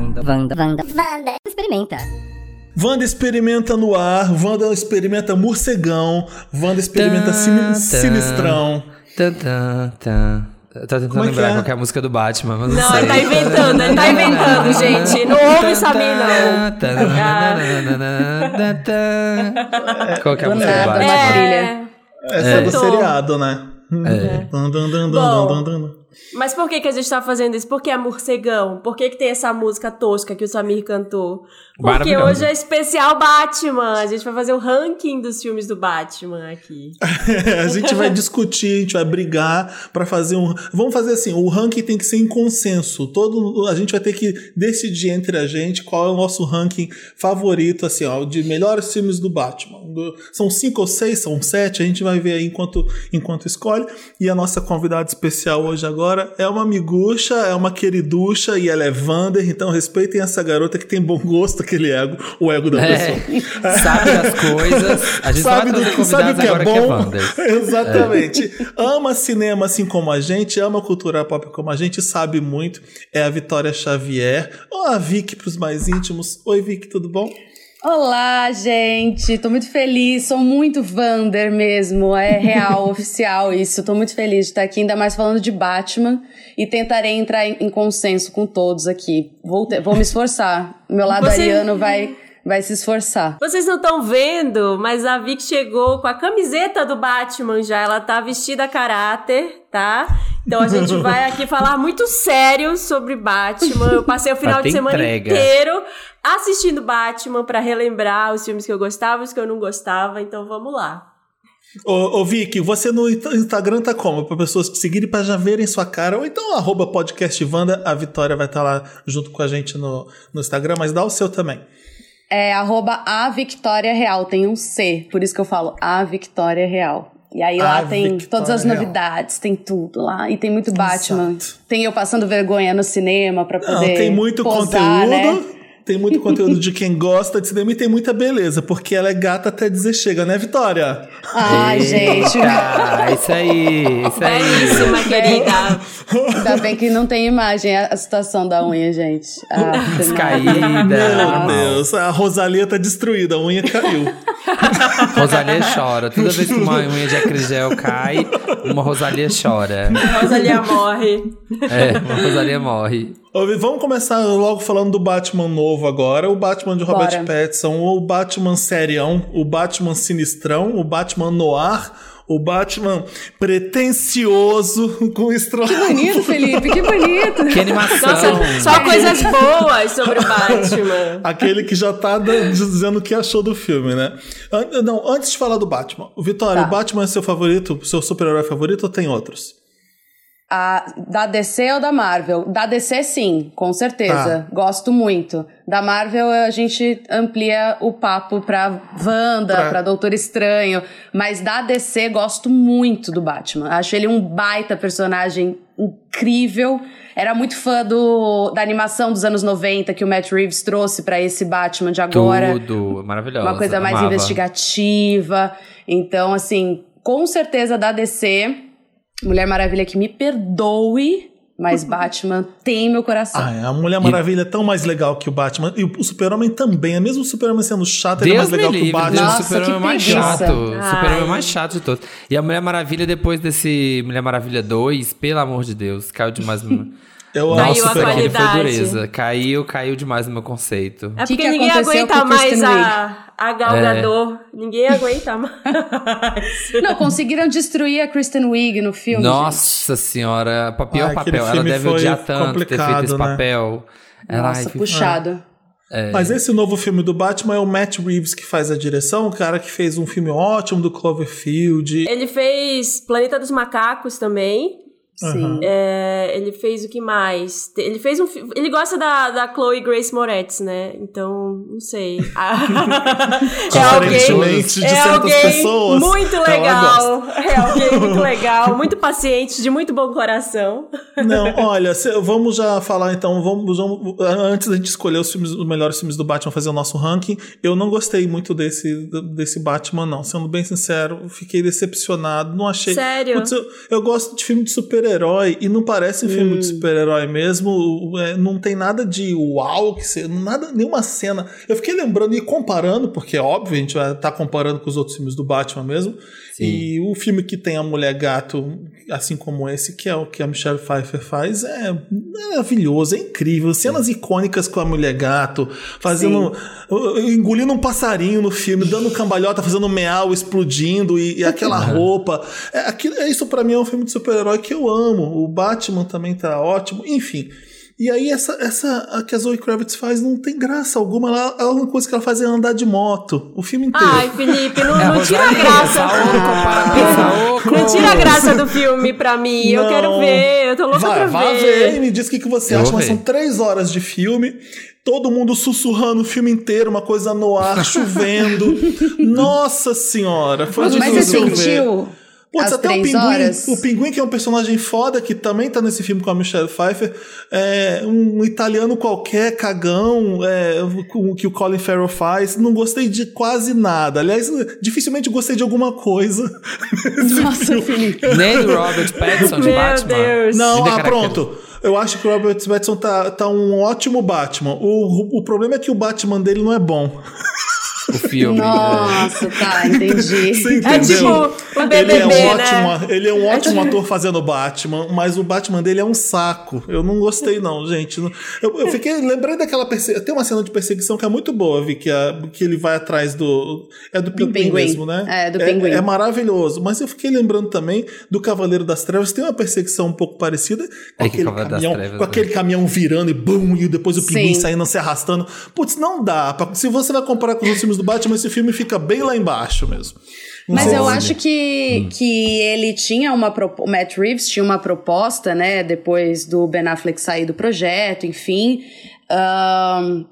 Wanda, Wanda, Wanda, Wanda. Experimenta. Wanda experimenta no ar, Wanda experimenta morcegão, Wanda experimenta sin sinistrão. Tan, tan, tan. Eu tô tentando Como é lembrar é? qual que é a música do Batman, mas não, Não, sei. ele tá inventando, ele tá inventando, gente. Não ouve essa não. Qual que é a música do nada, Batman? uma É. Essa é, do seriado, né? É. Bom. Mas por que, que a gente tá fazendo isso? Por que é morcegão? Por que, que tem essa música tosca que o Samir cantou? Porque hoje é especial Batman. A gente vai fazer o ranking dos filmes do Batman aqui. a gente vai discutir, a gente vai brigar pra fazer um. Vamos fazer assim: o ranking tem que ser em consenso. Todo, a gente vai ter que decidir entre a gente qual é o nosso ranking favorito, assim, ó, de melhores filmes do Batman. São cinco ou seis, são sete, a gente vai ver aí enquanto, enquanto escolhe. E a nossa convidada especial hoje agora é uma miguxa, é uma queriducha e ela é Vander, então respeitem essa garota que tem bom gosto, aquele ego, o ego da pessoa. É, sabe das coisas. A gente sabe, do, sabe o que é agora bom? que é. Exatamente. Ama cinema assim como a gente, ama cultura pop como a gente, sabe muito. É a Vitória Xavier. Ou a Vicky pros mais íntimos. Oi, Vicky, tudo bom? Olá, gente. Tô muito feliz. Sou muito Vander mesmo. É real, oficial isso. Tô muito feliz de estar aqui, ainda mais falando de Batman. E tentarei entrar em, consenso com todos aqui. Vou, te- vou me esforçar. Meu lado Você- ariano vai, vai se esforçar. Vocês não estão vendo, mas a Vic chegou com a camiseta do Batman já. Ela tá vestida a caráter, tá? Então a gente vai aqui falar muito sério sobre Batman. Eu passei o final de semana entrega. inteiro assistindo Batman pra relembrar os filmes que eu gostava, os que eu não gostava. Então vamos lá. Ô, ô Vicky, você no Insta- Instagram tá como? Para pessoas te seguirem para já verem sua cara. Ou então arroba podcast Wanda, a Vitória vai estar lá junto com a gente no, no Instagram, mas dá o seu também. É arroba a Victória Real. Tem um C. Por isso que eu falo a Victória Real. E aí lá A tem Victória todas as Real. novidades, tem tudo lá. E tem muito Batman. Exato. Tem eu passando vergonha no cinema pra Não, poder tem muito posar, conteúdo. né? Tem muito conteúdo de quem gosta de cinema e tem muita beleza, porque ela é gata até dizer chega, né, Vitória? Ai, gente. Ah, isso aí, isso aí. Belíssima, querida. Ainda bem que não tem imagem a, a situação da unha, gente. Ah, Descaída. Meu. Deus, a Rosalia tá destruída, a unha caiu. Rosalia chora. Toda vez que uma unha de acrigel cai, uma Rosalia chora. Rosalia morre. É, uma Rosalia morre. Vamos começar logo falando do Batman novo agora. O Batman de Robert Bora. Pattinson, o Batman serião, o Batman sinistrão, o Batman noir, o Batman pretencioso com estro... Que bonito, Felipe, que bonito. Que animação. Nossa, só coisas boas sobre o Batman. Aquele que já tá dizendo o que achou do filme, né? An- Não, antes de falar do Batman, o Vitória, Tá. o Batman é seu favorito, seu super-herói favorito ou tem outros? A, da DC ou da Marvel? Da DC, sim, com certeza. Gosto muito. Da Marvel, a gente amplia o papo pra Wanda, Pra- pra, Doutor Estranho. Mas da DC, gosto muito do Batman. Acho ele um baita personagem incrível. Era muito fã do, da animação dos anos 90 que o Matt Reeves trouxe pra esse Batman de agora. Tudo, maravilhosa. uma coisa mais amava. investigativa. Então, assim, com certeza da DC, Mulher Maravilha que me perdoe, mas Batman tem meu coração. Ah, é, a Mulher Maravilha é tão mais legal que o Batman. E o Super-Homem também. É mesmo o Super-Homem sendo chato, ele é Deus mais legal me que o livre, Batman. Nossa, o super-homem que mais chato. O super-homem mais chato de todos. E a Mulher Maravilha, depois desse Mulher Maravilha 2, pelo amor de Deus, caiu demais no... Eu Caiu amo a Nossa, aquele foi qualidade. dureza. Caiu, caiu demais no meu conceito. É Que porque que ninguém aconteceu aguenta com mais a, a Gal É. Ninguém aguenta mais. Não, conseguiram destruir a Kristen Wiig no filme. gente. Nossa senhora, o pior Ah, papel. Ela deve odiar tanto ter feito esse né? papel. Ela, Nossa, ai, puxado. é. Mas esse novo filme do Batman é o Matt Reeves que faz a direção, o cara que fez um filme ótimo do Cloverfield. Ele fez Planeta dos Macacos também. Sim. É, ele fez o que mais? Ele fez um Ele gosta da, da Chloe Grace Moretz, né? Então, não sei. Ah, Diferentemente de é certas alguém pessoas, muito ela legal. É alguém muito legal, muito paciente, de muito bom coração. Não, olha, se- vamos já falar então, vamos, vamos- antes da gente escolher os filmes, os melhores filmes do Batman, fazer o nosso ranking, eu não gostei muito desse, desse Batman, não. Sendo bem sincero, fiquei decepcionado, não achei... Sério? Putz, eu, eu gosto de filme de super-herói, super-herói e não parece um filme Hum. de super-herói mesmo. é, não tem nada de uau, que se, nada, nenhuma cena. Eu fiquei lembrando e comparando, porque é óbvio, a gente vai estar comparando com os outros filmes do Batman mesmo. Sim. E o filme que tem a mulher gato, assim como esse, que é o que a Michelle Pfeiffer faz, é maravilhoso, é incrível. Cenas icônicas com a mulher gato, fazendo. engolindo um passarinho no filme, dando cambalhota, fazendo meal, explodindo, e, e aquela roupa. É, aquilo, é isso para mim é um filme de super-herói que eu amo. O Batman também tá ótimo, enfim. E aí, essa, essa a que a Zoe Kravitz faz não tem graça alguma. Ela, a única coisa que ela faz é andar de moto. O filme inteiro. Ai, Felipe, não, É não tira a graça. Saoko. Não tira a graça do filme pra mim. Eu Não. quero ver, eu tô louca vai, pra vai ver. ver e me diz o que, que você Eu acha. Mas ver. são três horas de filme. Todo mundo sussurrando o filme inteiro, uma coisa no ar, chovendo. Nossa senhora, foi Mas você difícil ver. Putz, até o pinguim, horas? o pinguim, que é um personagem foda, que também tá nesse filme com a Michelle Pfeiffer, é um italiano qualquer, cagão, é, com- que o Colin Farrell faz. Não gostei de quase nada. Aliás, dificilmente gostei de alguma coisa. Nossa, Felipe. Nem do Robert Pattinson de Meu Batman. Deus. Não, ah, pronto. Eu acho que o Robert Pattinson tá, tá um ótimo Batman. O, o problema é que o Batman dele não é bom. O filme. Nossa, tá, entendi. Você entendeu? É tipo o BBB, ele é um né? ótimo, ele é um ótimo ator fazendo Batman, mas o Batman dele é um saco. Eu não gostei não, gente. Eu, eu fiquei lembrei daquela perseguição. Tem uma cena de perseguição que é muito boa, vi que, a- que ele vai atrás do é do pinguim, pinguim. mesmo, né? É, do pinguim. É, maravilhoso. Mas eu fiquei lembrando também do Cavaleiro das Trevas. Tem uma perseguição um pouco parecida com É que aquele caminhão, Trevas, com né? aquele caminhão virando e bum e depois o pinguim Sim. saindo se arrastando. Putz, não dá. Pra- Se você vai comparar com os outros filmes do Batman, esse filme fica bem lá embaixo mesmo. Mas sei eu acho que, Hum. que ele tinha uma o Matt Reeves tinha uma proposta, né, depois do Ben Affleck sair do projeto, enfim, ahn,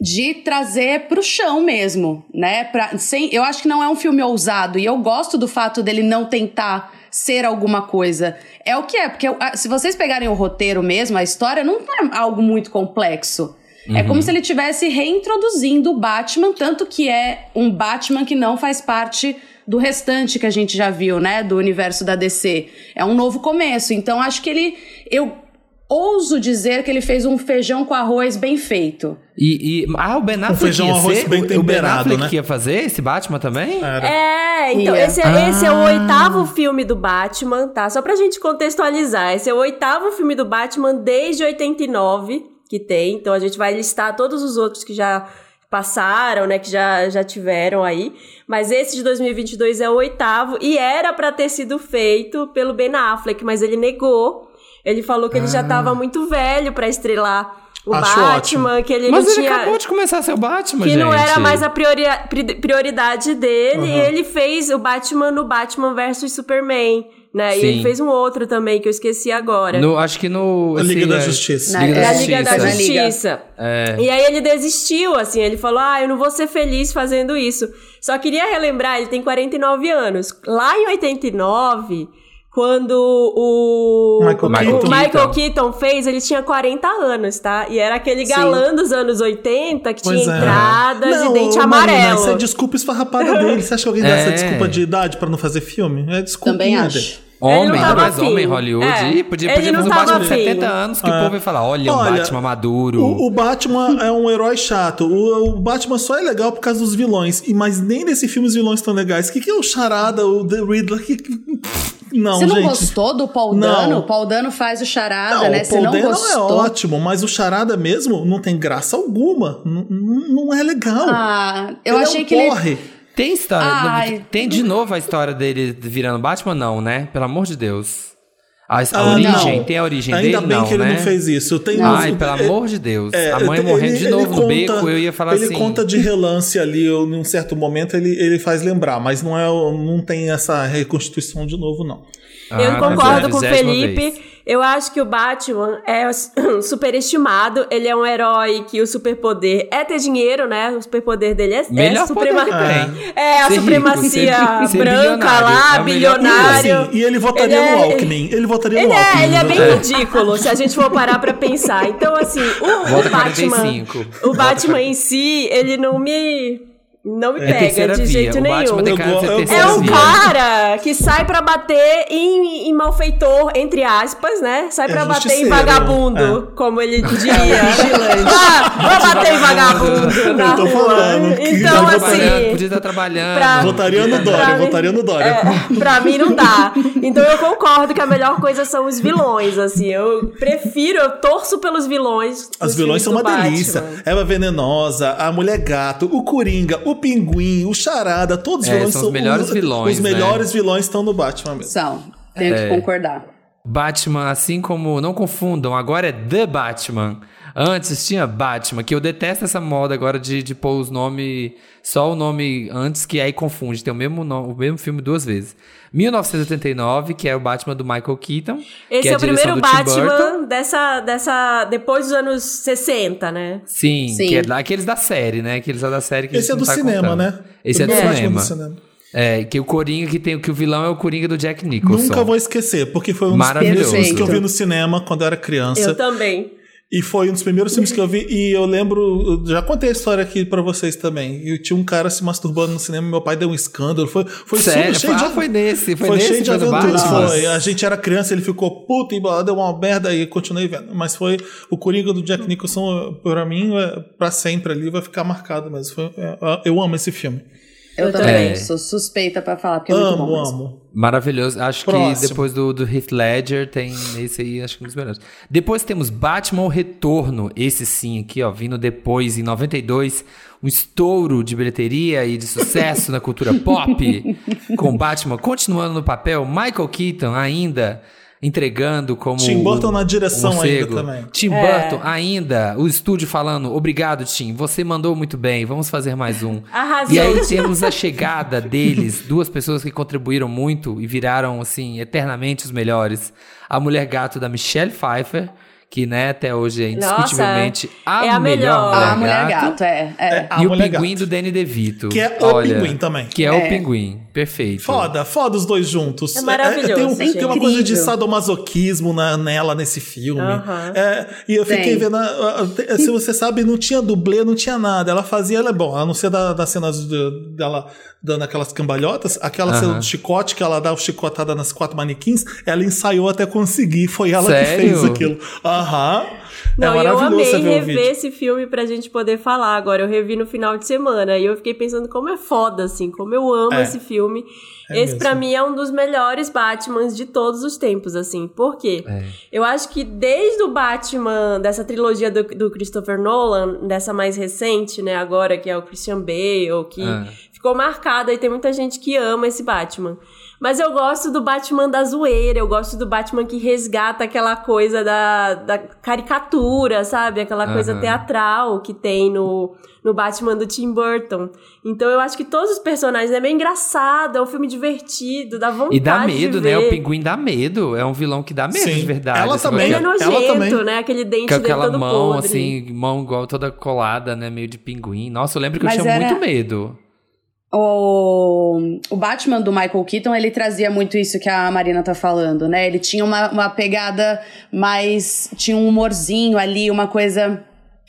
de trazer pro chão mesmo, né? Pra, sem, eu acho que não é um filme ousado e eu gosto do fato dele não tentar ser alguma coisa. É o que é, porque ah, se vocês pegarem o roteiro mesmo, a história não é algo muito complexo. É como se ele estivesse reintroduzindo o Batman, tanto que é um Batman que não faz parte do restante que a gente já viu, né? Do universo da DC. É um novo começo. Então acho que ele. Eu ouso dizer que ele fez um feijão com arroz bem feito. E, e- ah, o Ben Affleck feijão, ia arroz ser? bem o, o Ben temperado, Affleck né? que ia fazer esse Batman também? É, então, Ia. esse, é- esse é o Ah. oitavo filme do Batman, tá? Só pra gente contextualizar. Esse é o oitavo filme do Batman desde 89 que tem. Então a gente vai listar todos os outros que já passaram, né? Que já, já tiveram aí. Mas esse de 2022 é o oitavo e era pra ter sido feito pelo Ben Affleck, mas ele negou. Ele falou que ele já tava muito velho pra estrelar o Acho Batman, que ele Mas não ele tinha acabou de começar a ser o Batman, que gente. não era mais a priori- pri- prioridade dele. E ele fez o Batman no Batman vs Superman, né? E Sim. ele fez um outro também que eu esqueci agora. No, acho que no... A Liga assim, da é- Justiça. Na- Liga É da a Liga da Justiça. Justiça. É. E aí ele desistiu, assim, ele falou: Ah, eu não vou ser feliz fazendo isso. Só queria relembrar, ele tem 49 anos. Lá em 89, quando o Michael o Keaton. Michael Keaton fez, ele tinha 40 anos, tá? E era aquele Sim. galã dos anos 80 que Pois tinha é. entradas Não, e dente ô, Marina, amarelo. Isso é desculpa esfarrapada dele. Você acha que alguém dá É. essa desculpa de idade pra não fazer filme? É desculpa. Também acho. Homem, afim. homem em Hollywood. É, Ih, podia, podia fazer um Batman de afim. 70 anos que o É. povo ia falar, olha, um Olha, Batman maduro. O, o Batman é um herói chato. O, o Batman só é legal por causa dos vilões. E, mas nem nesse filme os vilões estão legais. O que, que é o Charada, o The Riddler? Que, que- Não, Você não gente. gostou do Paul Não. Dano? O Paul Dano faz o charada, Não, né? o Você Paul não Dano gostou. é ótimo, mas o Charada mesmo não tem graça alguma. Não, não não é legal. Ah, eu Ele achei é um que ele. Tem história. Ai. Tem de novo a história dele virando Batman? Não, né? Pelo amor de Deus. A, a Ah, origem? não. Tem a origem Ainda dele? bem não, que ele né? não fez isso. Tem Ai, uns- pelo amor de Deus. É, a mãe ele- morrendo ele- de ele novo no conta- beco, eu ia falar ele assim. conta de relance ali, eu, num certo momento ele, ele faz lembrar, mas não, é, não tem essa reconstituição de novo, não. Ah, Eu concordo é, com o Felipe. vez. Eu acho que o Batman é superestimado. Ele é um herói que o superpoder é ter dinheiro, né? O superpoder dele é, é Melhor suprema... É a Ser rico, supremacia ser- ser branca bilionário. lá, É bilionário. Assim, e ele votaria Ele é- no Alckmin. Ele votaria Ele no Alckmin. é, ele é bem ridículo, se a gente for parar pra pensar. Então, assim, o, o Batman. 45. O Batman em si, ele não me. Não me É pega de via. jeito nenhum. terceira É um via. cara que sai pra bater em, em malfeitor, entre aspas, né? Sai É pra bater em vagabundo, como ele diria. ah, vou bater em vagabundo na Eu tô rua. falando que Então, tá assim, podia estar trabalhando. pra- Votaria no Pra Dória, mim- votaria no Dória. É, pra mim não dá. Então eu concordo que a melhor coisa são os vilões, assim. Eu prefiro, eu torço pelos vilões. As dos vilões são uma Batman. delícia. Eva Venenosa, a Mulher Gato, o Coringa, o Pinguim, o Charada, todos os É, vilões são os melhores vilões, Os né? melhores vilões estão no Batman mesmo. São. Tenho É. que concordar. Batman, assim como. Não confundam, agora é The Batman. Antes tinha Batman, que eu detesto essa moda agora de, de pôr os nomes. Só o nome antes, que aí confunde. Tem o mesmo, nome, o mesmo filme duas vezes. 1989, que é o Batman do Michael Keaton. Esse que é, a o primeiro. Batman dessa, dessa. depois dos anos 60, né? Sim, Sim. que é lá- aqueles da série, né? Aqueles lá da série que Esse é do tá cinema, contando. né? Esse é do. Batman do cinema. É, que o Coringa que tem, que o vilão é o Coringa do Jack Nicholson. Nunca vou esquecer, porque foi um dos Maravilhoso. primeiros filmes que eu vi no cinema quando eu era criança. Eu também. E foi um dos primeiros filmes que eu vi. E eu lembro, já contei a história aqui pra vocês também. E tinha um cara se masturbando no cinema, meu pai deu um escândalo. Foi, foi Sério? cheio de Ah, foi nesse, foi Foi nesse, cheio de aventuras. Foi. A gente era criança, ele ficou puto e deu uma merda e continuei vendo. Mas foi o Coringa do Jack Nicholson, pra mim, é, pra sempre ali, vai ficar marcado mesmo. Foi, é, eu amo esse filme. Eu, Eu também. também. Sou suspeita pra falar, porque é muito amo, bom. mesmo. amo. Maravilhoso. Acho que Próximo. depois do, do Heath Ledger tem esse aí, acho que um dos melhores. Depois temos Batman o Retorno. Esse sim aqui, ó, vindo depois, em 92. Um estouro de bilheteria e de sucesso na cultura pop. Com Batman continuando no papel. Michael Keaton ainda entregando como... Tim Burton na o direção morcego. ainda também. Tim É. Burton ainda. O estúdio falando, obrigado Tim, você mandou muito bem, vamos fazer mais um. Arrasou. E aí temos a chegada deles, duas pessoas que contribuíram muito e viraram, assim, eternamente os melhores. A Mulher Gato da Michelle Pfeiffer, que, né, até hoje é indiscutivelmente a, é a melhor, melhor. Mulher, a Mulher Gato. Gato, é. é. A E o Pinguim Gato. do Danny DeVito. Que é o Pinguim também. Que é, o É. Pinguim. Perfeito. Foda, foda os dois juntos. É maravilhoso, tem, um- tem uma coisa de sadomasoquismo na, nela nesse filme. É, e eu fiquei vendo. Se você sabe, não tinha dublê, não tinha nada. Ela fazia, ela é bom, a não ser da, das cenas de- dela dando aquelas cambalhotas, aquela cena do chicote, que ela dá o chicotada nas quatro manequins, ela ensaiou até conseguir. Foi ela Sério? que fez aquilo. Aham. Não, é e eu maravilhoso amei você ver o rever esse filme pra gente poder falar agora. Eu revi no final de semana e eu fiquei pensando como é foda, assim, como eu amo É. esse filme. É esse, pra mesmo. mim, é um dos melhores Batmans de todos os tempos, assim. Por quê? É. Eu acho que desde o Batman, dessa trilogia do, do Christopher Nolan, dessa mais recente, né, agora, que é o Christian Bale, que Ah. Ficou marcada e tem muita gente que ama esse Batman. Mas eu gosto do Batman da zoeira, eu gosto do Batman que resgata aquela coisa da, da caricatura, sabe? Aquela coisa Aham. teatral que tem no, no Batman do Tim Burton. Então eu acho que todos os personagens é bem engraçado, é um filme divertido, dá vontade E dá medo, né? O Pinguim dá medo. É um vilão que dá medo Sim. de verdade. Ela assim, também. Ele é com Ela nojento, também. né? Aquele dente Com dele aquela todo mão, podre. assim, mão igual toda colada, né? Meio de pinguim. Nossa, eu lembro que Mas eu tinha era- muito medo. O, o Batman do Michael Keaton, ele trazia muito isso que a Marina tá falando, né? Ele tinha uma, uma pegada mais. Tinha um humorzinho ali, uma coisa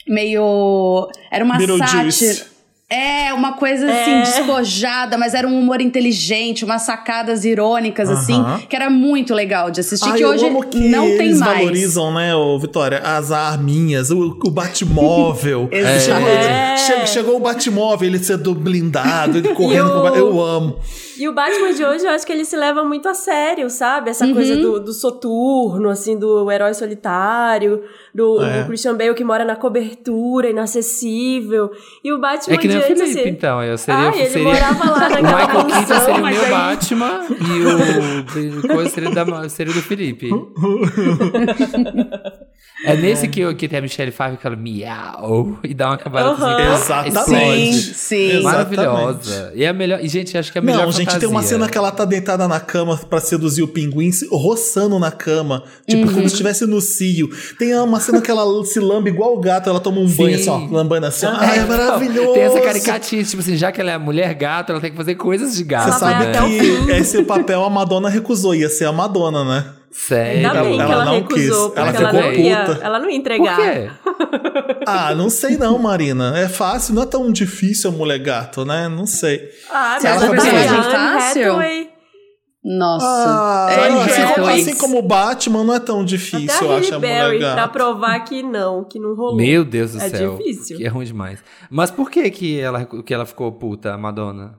meio. Era uma sátira. É, uma coisa assim, É. despojada, mas era um humor inteligente, umas sacadas irônicas, assim, Aham. que era muito legal de assistir, Ah, que eu hoje que não tem eles mais. valorizam, né, ô, Vitória, as arminhas, o, o Batmóvel. Exato. Chegou, É. che- chegou o Batmóvel, ele sendo blindado, ele correndo. E o- com Eu amo. E o Batman de hoje, eu acho que ele se leva muito a sério, sabe? Essa coisa do, do soturno, assim, do herói solitário, do, É. do Christian Bale que mora na cobertura, inacessível. E o Batman É que nem de o Felipe, assim, então. Eu seria, ah, ele seria... morava lá O naquela Michael Keaton seria o meu aí- Batman e o coisa seria, da, seria do Felipe. é nesse que, eu- que tem a Michelle Pfeiffer que ela miau e dá uma cambalhota Aham. assim. Exatamente. Sim, sim. Exatamente. Maravilhosa. E é a melhor. E, gente, acho que é a melhor Não, gente, tem uma fantasia. cena que ela tá deitada na cama pra seduzir o pinguim, roçando na cama, tipo, Uhum. como se estivesse no cio. Tem uma cena que ela se lambe igual o gato, ela toma um Sim. banho assim, ó, lambando assim. ó. É, Ai, é maravilhoso. Tem essa caricatinha, tipo assim, já que ela é mulher gato, ela tem que fazer coisas de gato. Você vai sabe né? até o que esse papel a Madonna recusou, ia ser a Madonna, né? Sério? Ainda bem Ela que ela não recusou, quis. porque Ela ela, ficou não ia, puta. ela não ia Por entregar. quê? Ah, não sei não, Marina. É fácil, não é tão difícil a mulher gato, né? Não sei. Ah, Você mas acha a personagem Anne fácil? Hathaway. Nossa. Ah, Anne assim, como, assim como o Batman, não é tão Até difícil, a eu acho, a mulher Berry pra provar que não, que não rolou. Meu Deus do É céu. difícil. Que é ruim demais. Mas por que que ela, que ela ficou puta, a Madonna?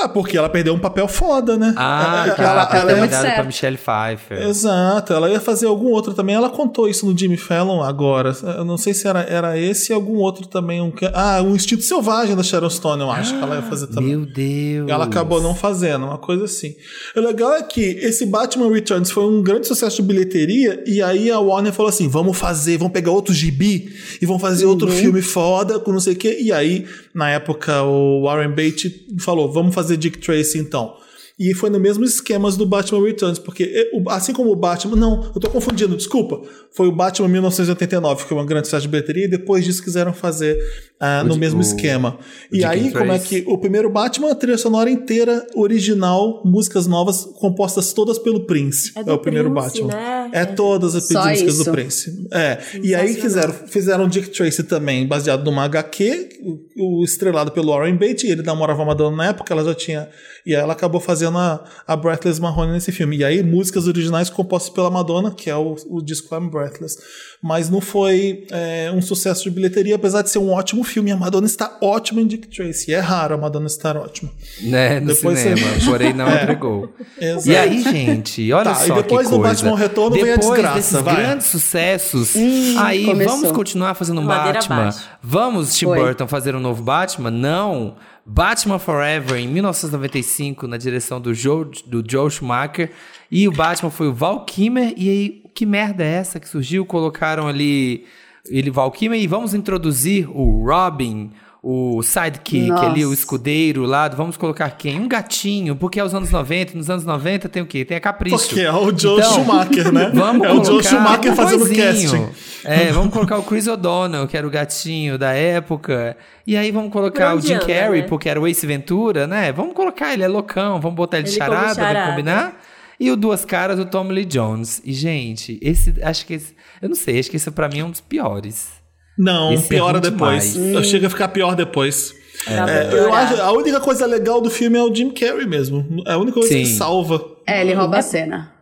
Ah, porque ela perdeu um papel foda, né? Ah, ela, que ela, ela, tá ela ia- muito convidada pra. Michelle Pfeiffer. Exato, ela ia fazer algum outro também. Ela contou isso no Jimmy Fallon agora. Eu não sei se era, era esse e algum outro também. Um, ah, um Instinto Selvagem da Sharon Stone, eu acho que ela ia fazer também. Meu Deus. Ela acabou não fazendo, uma coisa assim. O legal é que esse Batman Returns foi um grande sucesso de bilheteria, e aí a Warner falou assim: vamos fazer, vamos pegar outro gibi e vamos fazer outro filme foda com não sei o quê. E aí, na época, o Warren Beatty falou: vamos fazer Dick Tracy então. E foi no mesmo esquemas do Batman Returns, porque assim como o Batman. Não, eu tô confundindo, desculpa. Foi o Batman 1989, que foi uma grande sucesso de bilheteria, e depois disso quiseram fazer ah, O no mesmo o- esquema. E Dick aí, como é que o primeiro Batman, a trilha sonora inteira, original, músicas novas, compostas todas pelo Prince. É É, o primeiro Prince, Batman. né? É todas as Só músicas isso. do Prince. É. E aí fizeram, fizeram Dick Tracy também, baseado numa HQ, o, o estrelado pelo Warren Beatty. Ele namorava a Madonna na época, ela já tinha. E aí ela acabou fazendo a, a Breathless Marrone nesse filme. E aí, músicas originais compostas pela Madonna, que é o, o disco I'm Breathless. Mas não foi é, um sucesso de bilheteria, apesar de ser um ótimo filme. A Madonna está ótima em Dick Tracy. É raro a Madonna estar ótima. Né, no Depois cinema, você- porém não É. entregou. Exato. E aí, gente, olha Tá, e só depois que do coisa. Batman Retorno vem a depois desgraça, desses vai. grandes sucessos, aí começou. vamos continuar fazendo Ladeira Batman? abaixo. Vamos, Tim Foi. Burton, fazer um novo Batman? Não. Batman Forever, em 1995, na direção do Joe, do Joe Schumacher. E o Batman foi o Val Kilmer. E aí, que merda é essa que surgiu? Colocaram ali ele, Val Kilmer, e vamos introduzir o Robin, o sidekick Nossa. ali, o escudeiro lá. Vamos colocar quem? Um gatinho, porque é os anos 90. Nos anos 90 tem o quê? Tem a Capricho. Porque é o Joe Então, Schumacher, né? Vamos é o Joe Schumacher um fazendo coisinho. casting. É, vamos colocar o Chris O'Donnell, que era o gatinho da época. E aí vamos colocar o Jim Carrey, né? porque era o Ace Ventura, né? Vamos colocar ele, é loucão, vamos botar ele de Ele charada, charada. vai combinar. E o Duas Caras, o Tommy Lee Jones. E, gente, esse, acho que esse, eu não sei, acho que esse pra mim é um dos piores. Não, Esse é piora ruim depois. demais. Chega a ficar pior depois. Pra É, eu piorar. acho, a única coisa legal do filme é o Jim Carrey mesmo. É a única coisa que Sim. salva. É, ele rouba a cena.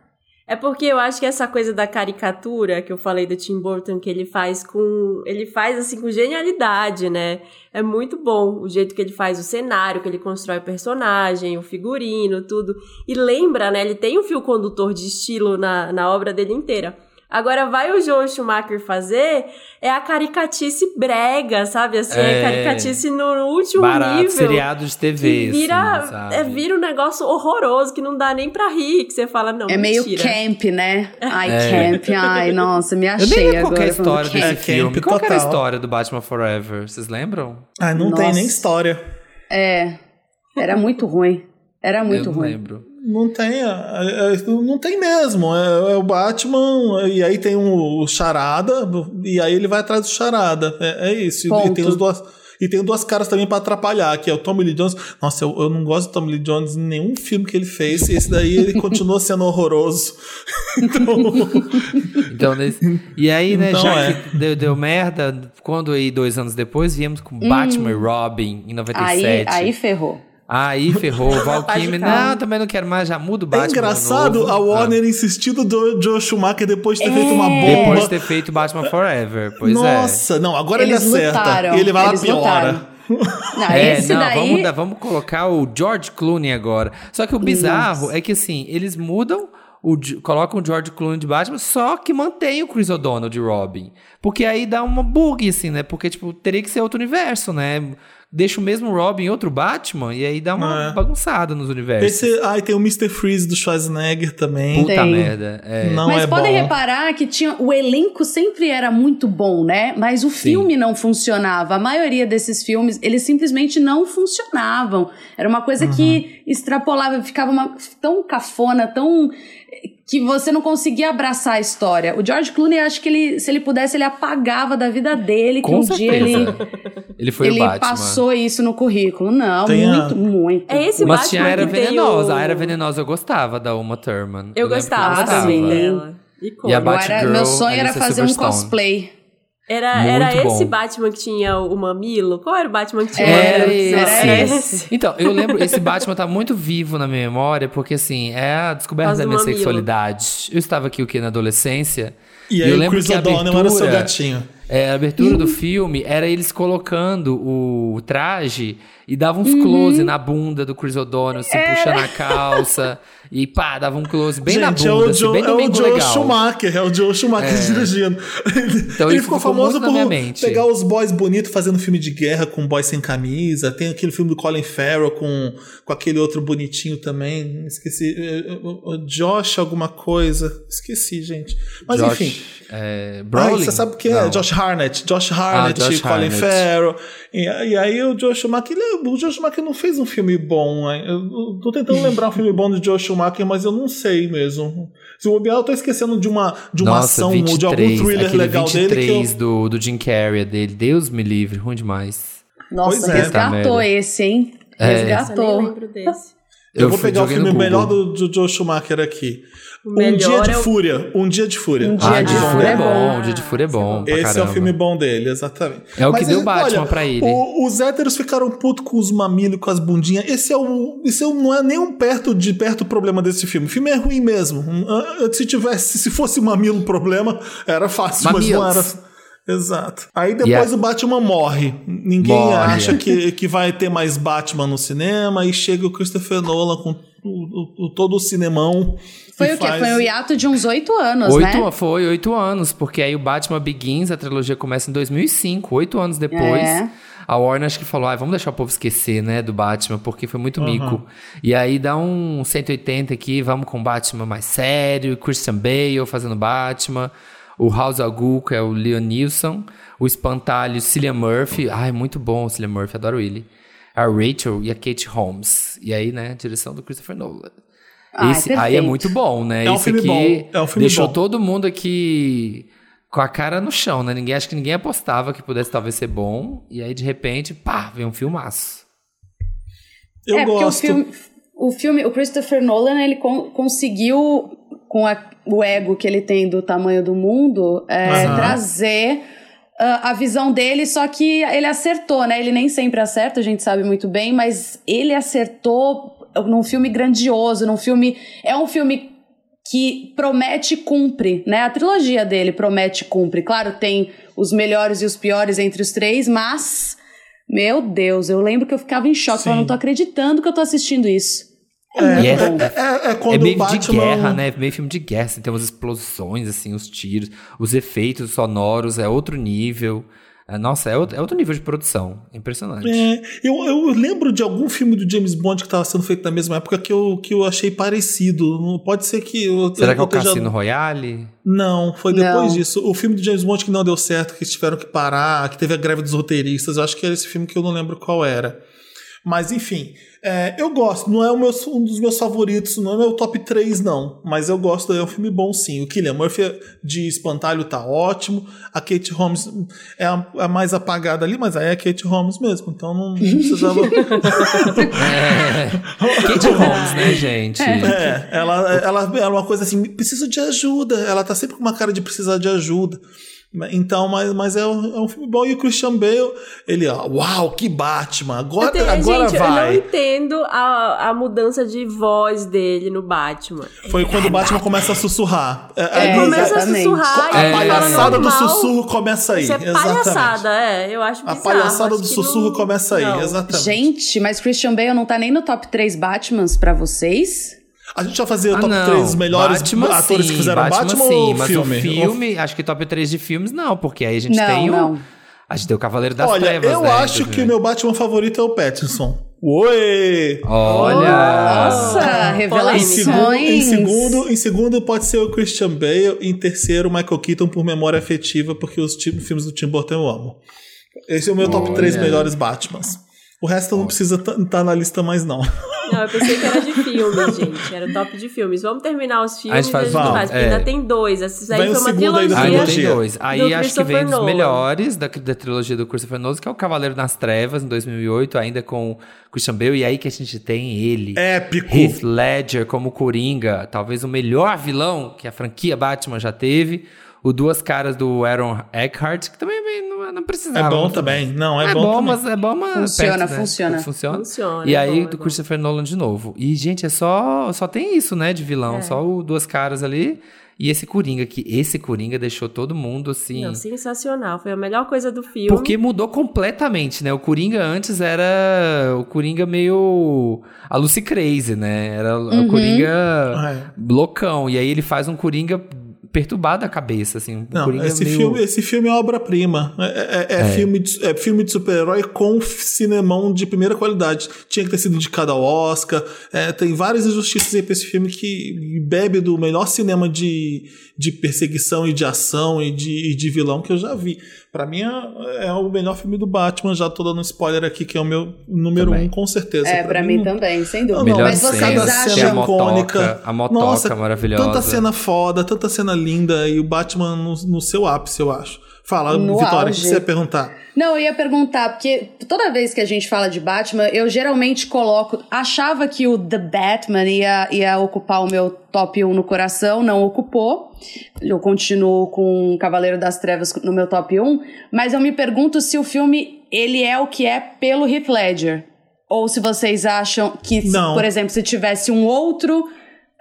É porque eu acho que essa coisa da caricatura que eu falei do Tim Burton, que ele faz com. Ele faz assim com genialidade, né? É muito bom o jeito que ele faz o cenário, que ele constrói o personagem, o figurino, tudo. E lembra, né? Ele tem um fio condutor de estilo na, na obra dele inteira. Agora vai o Joe Schumacher fazer é a caricatice brega, sabe? Assim, é, É. caricatice no último Barato, nível. seriado de TV, vira, assim, sabe? é, vira um negócio horroroso que não dá nem pra rir, que você fala, não, É meio mentira. camp, né? Ai, É. camp. Ai, nossa, me Eu achei nem lembro agora. qual que é a falando história camp. desse É, filme. camp Qual que era a total. história do Batman Forever? Vocês lembram? Ah, não tem Nossa. nem história. É, era muito ruim. Era muito eu não ruim. lembro. Não tem, é, é, não tem mesmo. É, é o Batman, e aí tem um, o Charada, e aí ele vai atrás do Charada. É, é isso. E, Ponto. tem os duas, e tem duas caras também pra atrapalhar, que é o Tommy Lee Jones. Nossa, eu, eu não gosto do Tommy Lee Jones em nenhum filme que ele fez. E esse daí ele continua sendo horroroso. Então, Então, nesse- E aí, né, Então, já é. que deu, deu merda, quando aí, dois anos depois, viemos com Batman e Robin em Aí, 97. aí ferrou. Aí ferrou, o Val Kilmer, Radical. não, também não quero mais, já muda o é Batman. engraçado novo. a Warner Ah, insistindo do Joe Schumacher depois de ter feito uma bomba. Depois de ter feito Batman Forever, pois Nossa, não, agora Eles ele acerta. lutaram, E ele vai lá eles piora. lutaram. Não, é. É, esse não, daí. vamos, vamos colocar o George Clooney agora. Só que o bizarro Nossa. é que, assim, eles mudam, o, colocam o George Clooney de Batman, só que mantém o Chris O'Donnell de Robin. Porque aí dá uma bug, assim, né? Porque, tipo, teria que ser outro universo, né? Deixa o mesmo Robin em outro Batman, e aí dá uma É. bagunçada nos universos. Esse, ai, tem o Mr. Freeze do Schwarzenegger também. Puta Tem. merda. É. Não Mas é podem bom. reparar que tinha o elenco sempre era muito bom, né? Mas o filme não funcionava. A maioria desses filmes, eles simplesmente não funcionavam. Era uma coisa que extrapolava, ficava uma, tão cafona, tão que você não conseguia abraçar a história. O George Clooney, acho que ele, se ele pudesse, ele apagava da vida dele, que Com um certeza. dia ele, Ele foi ele o Batman. passou isso no currículo. Não, Tem a- muito, muito. É esse Mas Batman tinha a Era Venenosa. o- A Era Venenosa eu gostava da Uma Thurman. Eu que gostava gostava. também Sim. dela. E a Icônica. Eu era- Batgirl, meu sonho era fazer um cosplay. Era, Muito era bom. esse Batman que tinha o mamilo? Qual era o Batman que tinha Era o mamilo? esse. Era esse. Então, eu lembro, esse Batman tá muito vivo na minha memória, porque assim, é a descoberta causa da minha mamilo. sexualidade. Eu estava aqui o que na adolescência. E eu aí o lembro Chris que a O'Donnell era seu abertura- gatinho. É, a abertura do filme era eles colocando o traje e dava uns close na bunda do Chris O'Donnell, se puxando a calça. E pá, dava um close bem na Gente, bunda, é o assim, Joe, bem é o Joe legal. Schumacher, é o Joe Schumacher dirigindo. Então, ele ficou ficou famoso na por pegar os boys bonitos fazendo filme de guerra com boys sem camisa. Tem aquele filme do Colin Farrell com, com aquele outro bonitinho também. Esqueci. é, é, o- o Josh alguma coisa. Esqueci, gente. Mas Josh, enfim. É, Ai, Brolin? você sabe quem é? Não. Josh Harnett. Josh Harnett, Josh Colin Harnett. Farrell. E, e aí o Joe Schumacher, ele, o Joe Schumacher não fez um filme bom. hein? Eu, eu tô tentando lembrar um filme bom do Joe Schumacher, mas eu não sei mesmo. Se o bobear, eu tô esquecendo de uma, de uma Nossa, ação, 23, de algum thriller legal 23 dele que eu, do, do Jim Carrey dele. Deus me livre, ruim demais. Nossa, Pois é. resgatou merda. esse, hein? É. Eu nem Resgatou. lembro desse. Eu, vou pegar o filme melhor do, do Joe Schumacher aqui. O Um Dia de é o- Fúria. Um Dia de Fúria. Um Dia Ah, de de Fúria Fúria é é bom. bom, Dia de Fúria é bom. Esse é o caramba. filme bom dele, exatamente. É o que Mas deu ele- Batman olha, pra ele. o- os héteros ficaram putos com os mamilos e com as bundinhas. Esse é o. Esse é o- não é nem um perto de perto o problema desse filme. O filme é ruim mesmo. Um, ah, Se tivesse, se fosse mamilo o problema, era fácil, mas não era. Exato. Aí depois Yeah. o Batman morre. Ninguém Morre. acha que, que vai ter mais Batman no cinema. E chega o Christopher Nolan com o- o- o- todo o cinemão. Foi e o quê? faz- Foi um hiato de uns oito anos, Oito, né? Foi oito anos, porque aí o Batman Begins, a trilogia começa em 2005, oito anos depois. É. A Warner acho que falou, ah, vamos deixar o povo esquecer, né, do Batman, porque foi muito mico. E aí dá um 180 aqui, vamos com o Batman mais sério, Christian Bale fazendo Batman, o House of Ghul, que é o Leon Nilsson, o Espantalho Cillian Murphy, ai, muito bom o Cillian Murphy, adoro ele. A Rachel e a Kate Holmes. E aí, né, direção do Christopher Nolan. Ai, Esse aí é muito bom, né? É um Esse filme aqui bom, é um filme deixou bom. todo mundo aqui com a cara no chão, né? Ninguém acho que ninguém apostava que pudesse talvez ser bom. E aí, de repente, pá, vem um filmaço. Eu é, porque o gosto. filme, o filme, o Christopher Nolan, ele con- conseguiu, com a- o ego que ele tem do tamanho do mundo, é, trazer ah, a visão dele, só que ele acertou, né? Ele nem sempre acerta, a gente sabe muito bem, mas ele acertou num filme grandioso, num filme. É um filme que promete e cumpre, né? A trilogia dele promete e cumpre. Claro, tem os melhores e os piores entre os três, mas. Meu Deus, eu lembro que eu ficava em choque. Sim. Eu não tô acreditando que eu tô assistindo isso. É, É, é- é, é quando é meio o Batman... de guerra, né? Meio filme de guerra. Assim, tem umas explosões, assim, os tiros, os efeitos sonoros, é outro nível. É, nossa, é outro, é outro nível de produção. Impressionante. É, eu, eu lembro de algum filme do James Bond que estava sendo feito na mesma época que eu, que eu achei parecido. Não- Pode ser que. Eu, Será eu que é o Cassino Royale? Não, foi depois Não. disso. O filme do James Bond que não deu certo, que eles tiveram que parar, que teve a greve dos roteiristas. Eu acho que era esse filme que eu não lembro qual era. Mas enfim, é, eu gosto. Não é o meu- um dos meus favoritos, não é meu top 3, não. Mas eu gosto, é um filme bom sim. O Killian Murphy de Espantalho tá ótimo. A Kate Holmes é a, a mais apagada ali, mas aí é a Kate Holmes mesmo. Então não precisava. Kate Holmes, né, gente? É, ela, ela, ela é uma coisa assim, preciso de ajuda. Ela tá sempre com uma cara de precisar de ajuda. Então, mas, mas é, um, é um filme bom. E o Christian Bale, ele, ó, uau, que Batman. Agora, Eu tenho- agora gente, eu não vai. entendo a, a mudança de voz dele no Batman. Foi quando o Batman começa a sussurrar. É, É, aí- Começa exatamente. a sussurrar a ele palhaçada do sussurro começa aí. Isso é exatamente. palhaçada, é. Eu acho A bizarro. palhaçada acho do que sussurro não- começa aí, não. exatamente. Gente, mas Christian Bale não tá nem no top 3 Batmans pra vocês? A gente vai fazer o Ah, top não. 3 melhores Batman, atores sim, que fizeram Batman, sim, ou mas filme? o filme, acho que top 3 de filmes não, porque aí a gente Não, tem o... não. A gente tem o Cavaleiro das Olha, Trevas, eu né, acho em que o meu Batman favorito é o Pattinson. Oi! Olha! Nossa, Em revelações. segundo, em, segundo, em segundo pode ser o Christian Bale. Em terceiro, o Michael Keaton por memória afetiva, porque os filmes do Tim Burton eu amo. Esse é o meu top Olha. 3 melhores Batmans. O resto não precisa estar na lista mais, não. Não, eu pensei que era de filmes, gente. Era top de filmes. Vamos terminar os filmes A gente faz- e a gente faz, porque é. ainda tem dois. Essa aí Vem o foi uma segundo aí da trilogia. Ainda tem trilogia. dois. Aí do acho que vem dos Nolan. melhores da, da trilogia do Christopher Nolan, que é o Cavaleiro das Trevas, em 2008, ainda com Christian Bale. E aí que a gente tem ele, Épico. Heath Ledger como Coringa, talvez o melhor vilão que a franquia Batman já teve. o Duas Caras do Aaron Eckhart, que também não, não precisava. É bom também. Não, é, É bom, bom, também. mas é bom, mas Funciona, perto, né? funciona. Funciona. Funciona, E é aí bom, é do. Christopher Nolan de novo. E gente, é só só tem isso, né, de vilão, É. só o Duas Caras ali e esse Coringa que esse Coringa deixou todo mundo assim. Não, sensacional. Foi a melhor coisa do filme. Porque mudou completamente, né? O Coringa antes era o Coringa meio a Lucy Crazy, né? Era Uhum. o Coringa É. loucão. E aí ele faz um Coringa perturbado a cabeça, assim. Um Não, esse, meio... filme, esse filme é obra-prima. É, é- é Filme, de, é filme de super-herói com cinemão de primeira qualidade. Tinha que ter sido indicado ao Oscar. É, tem várias injustiças aí pra esse filme que bebe do melhor cinema de, de perseguição e de ação e de, e de vilão que eu já vi. Pra mim é, é o melhor filme do Batman. Já tô dando spoiler aqui, que é o meu número Também. um, com certeza. É, pra mim também, sem dúvida. Não, Melhor Mas cena, vocês cada tem cena a acham. motoca, icônica. a motoca Nossa, maravilhosa. Tanta cena foda, tanta cena linda e o Batman no, no seu ápice, eu acho. Fala, No Vitória, o que você ia perguntar? Não, eu ia perguntar, porque toda vez que a gente fala de Batman, eu geralmente coloco. Achava que o The Batman ia, ia ocupar o meu top 1 no coração, não ocupou. Eu continuo com Cavaleiro das Trevas no meu top 1, mas eu me pergunto se o filme ele é o que é pelo Heath Ledger. Ou se vocês acham que, se, por exemplo, se tivesse um outro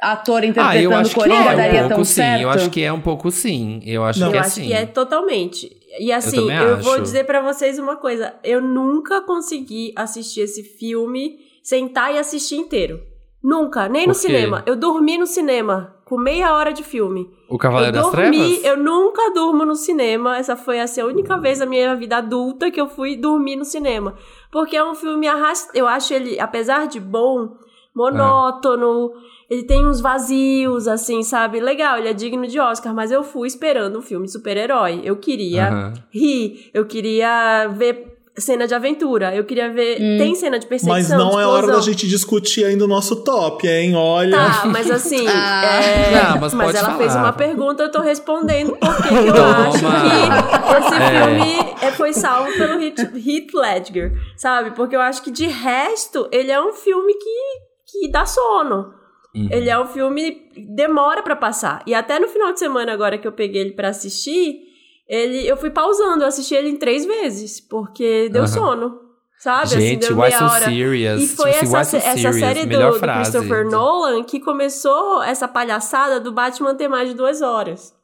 ator Ah, eu interpretando acho que Coringa, é daria um tão pouco sim. certo? Eu acho que é um pouco sim. Eu acho Não. que Eu é acho sim. que é totalmente. E assim, eu, acho. vou dizer pra vocês uma coisa. Eu nunca consegui assistir esse filme, sentar e assistir inteiro. Nunca, nem no cinema. Eu dormi no cinema, com meia hora de filme. O Cavaleiro eu das dormi, Trevas? eu nunca durmo no cinema. Essa foi assim, a única vez da minha vida adulta que eu fui dormir no cinema. Porque é um filme arrasta. Eu acho ele, apesar de bom, monótono. Ele tem uns vazios, assim, sabe? Legal, ele é digno de Oscar, mas eu fui esperando um filme super-herói. Eu queria Aham. rir, eu queria ver cena de aventura, eu queria ver. Tem cena de perseguição. Mas não é hora da gente discutir ainda o nosso top, hein? Olha. Tá, mas assim. Ah. é, Não, mas pode ela fez falar. uma pergunta, eu tô respondendo porque que eu Toma. acho que esse É. filme é, foi salvo pelo Heath, Heath Ledger, sabe? Porque eu acho que de resto, ele é um filme que, que dá sono. Uhum. Ele é um filme que demora pra passar. E até no final de semana agora que eu peguei ele pra assistir, ele, eu fui pausando, eu assisti ele em três vezes, porque deu Aham. sono. Sabe? assim, Gente, deu why meia so hora. serious? E foi Tipo assim, essa, so essa série do, do. Christopher Nolan que começou essa palhaçada do Batman ter mais de duas horas.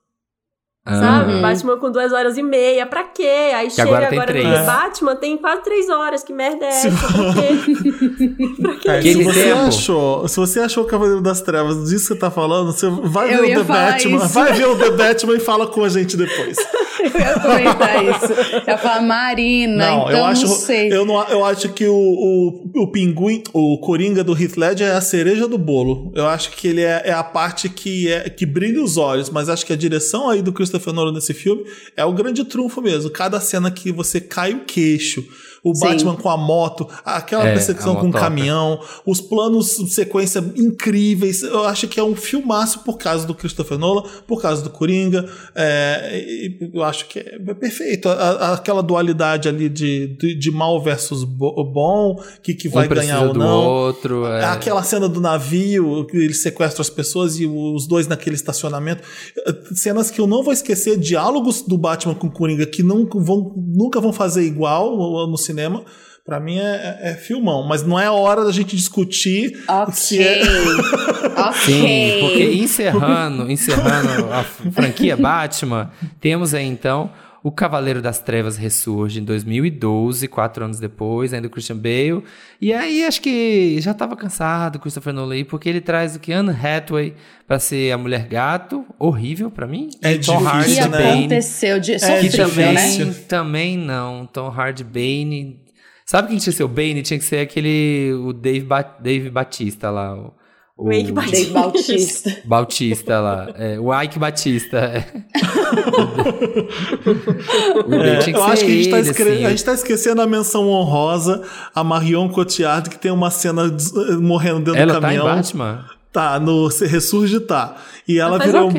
Ah. Sabe? Uhum. Batman com duas horas e meia, pra quê? Aí chega agora tem agora três. Batman, tem quase três horas. Que merda é essa? Por quê? pra quê? É, se você tempo. achou, se você achou o Cavaleiro das Trevas disso que você tá falando, você vai Eu ver o The Batman, isso. vai ver o The Batman e fala com a gente depois. Eu ia comentar isso. Eu ia falar, Marina, Não, então eu acho, não sei. eu não, eu acho que o, o, o pinguim, o Coringa do Heath Ledger é a cereja do bolo. Eu acho que ele é, é a parte que é que brilha os olhos, mas acho que a direção aí do Christopher Nolan nesse filme é o grande trunfo mesmo. Cada cena que você cai o queixo, o Sim. Batman com a moto, aquela É, perseguição com o caminhão, os planos sequência incríveis. Eu acho que é um filmaço por causa do Christopher Nolan, por causa do Coringa. É, eu acho que é perfeito. A- a- aquela dualidade ali de, de, de mal versus bo- bom, que, que vai um ganhar ou do não. outro. é. Aquela cena do navio, que ele sequestra as pessoas e os dois naquele estacionamento. Cenas que eu não vou esquecer, diálogos do Batman com o Coringa que não vão, nunca vão fazer igual no no cinema. Pra mim é, é- é filmão, mas não é hora da gente discutir se Ok. é. ok. Sim, porque encerrando, encerrando a franquia Batman, temos aí então o Cavaleiro das Trevas ressurge em 2012, quatro anos depois, ainda o Christian Bale. E aí acho que já estava cansado o Christopher Nolan porque ele traz o que Anne Hathaway para ser a Mulher Gato, horrível pra mim. É E Tom difícil, O Hardy que né? Bane. aconteceu? De... É, Que também, né? também não. Tom Hardy Bane. Sabe quem tinha que ser o Bane? Tinha que ser aquele. O Dave, ba Dave Batista lá. O, o Wake Dave Bautista. Bautista lá. É, o Ike Batista. é. eu acho que a gente, tá assim. a gente tá esquecendo a menção honrosa, a Marion Cotillard, que tem uma cena des- morrendo dentro Ela do tá em caminhão. Batman? Tá, no Se Ressurge tá. E ela faz virou.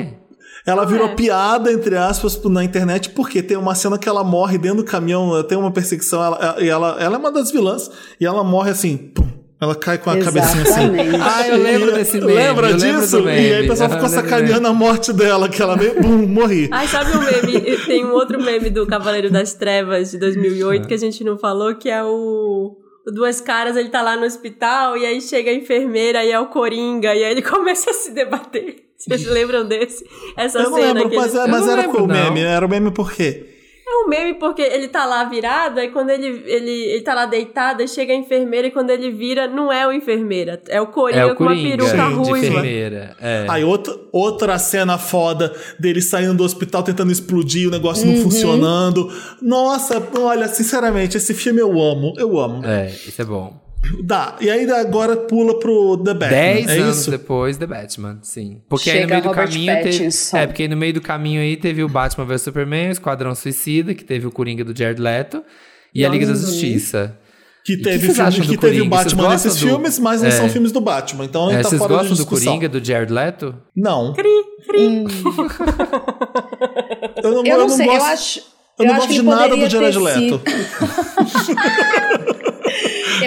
Ela virou é. piada, entre aspas, na internet, porque tem uma cena que ela morre dentro do caminhão, tem uma perseguição, ela, e ela, ela é uma das vilãs, e ela morre assim, pum, Ela cai com a cabecinha assim. Exatamente. Ah, eu lembro desse meme. Lembra eu lembro disso? meme. E aí o pessoal Aham, ficou lembro do sacaneando a morte dela, que ela meio, bum, morri. Ai, sabe um meme? Tem um outro meme do Cavaleiro das Trevas de 2008 que a gente não falou, que é o. o Duas caras, ele tá lá no hospital e aí chega a enfermeira e é o Coringa e aí ele começa a se debater. Vocês lembram desse? Essa Eu não cena lembro, que mas, ele... é- mas não era lembro, qual o não. meme? Era o meme por quê? É um meme porque ele tá lá virado, aí quando ele, ele, ele tá lá deitado, aí chega a enfermeira e quando ele vira, não é o enfermeira, é o Coringa É o com uma Coringa, peruca ruiva. enfermeira. É. Aí outra, outra cena foda dele saindo do hospital tentando explodir, o negócio Uhum. não funcionando. Nossa, olha, sinceramente, esse filme eu amo, eu amo. É, isso é bom. Dá. E aí agora pula pro The Batman. Dez é anos isso? depois, The Batman, sim. Porque aí no Chega meio do Robert caminho teve. É, porque aí no meio do caminho aí teve o Batman vs Superman, o Esquadrão Suicida, que teve o Coringa do Jared Leto, e a Liga da Justiça. Que que teve, vocês filme, que do teve o Batman nesses do- filmes, mas não É. são filmes do Batman. Então É, tá vocês fora de gostam do. Coringa do Jared Leto? Não. Cri, cri. Eu não, Eu não sei, gosto, eu acho. eu não acho gosto que de nada do Jared Leto.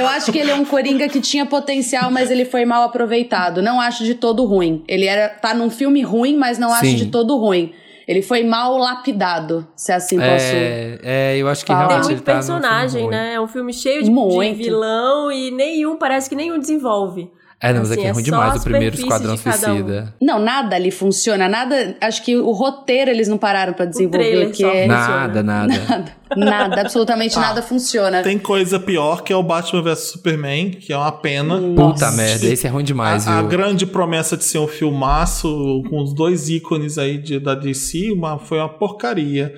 Eu acho que ele é um Coringa que tinha potencial, mas ele foi mal aproveitado. Não acho de todo ruim. Ele era tá num filme ruim, mas não acho Sim. de todo ruim. Ele foi mal lapidado, se assim posso. É, é, eu acho que Fala. Tem realmente muito ele tá num personagem, filme ruim. né? É um filme cheio de, de Muito. vilão e nenhum, parece que nenhum desenvolve. É, não, mas Assim, aqui é é ruim só demais o primeiro Esquadrão cada um. Suicida. Não, nada ali funciona. Nada. Acho que o roteiro eles não pararam pra desenvolver, trailer que só é. Nada, nada. Nada, nada, absolutamente nada funciona. Tem coisa pior que é o Batman vs Superman, que é uma pena. Puta merda, esse é ruim demais, A, a grande promessa de ser um filmaço com os dois ícones aí de- da DC uma, foi uma porcaria.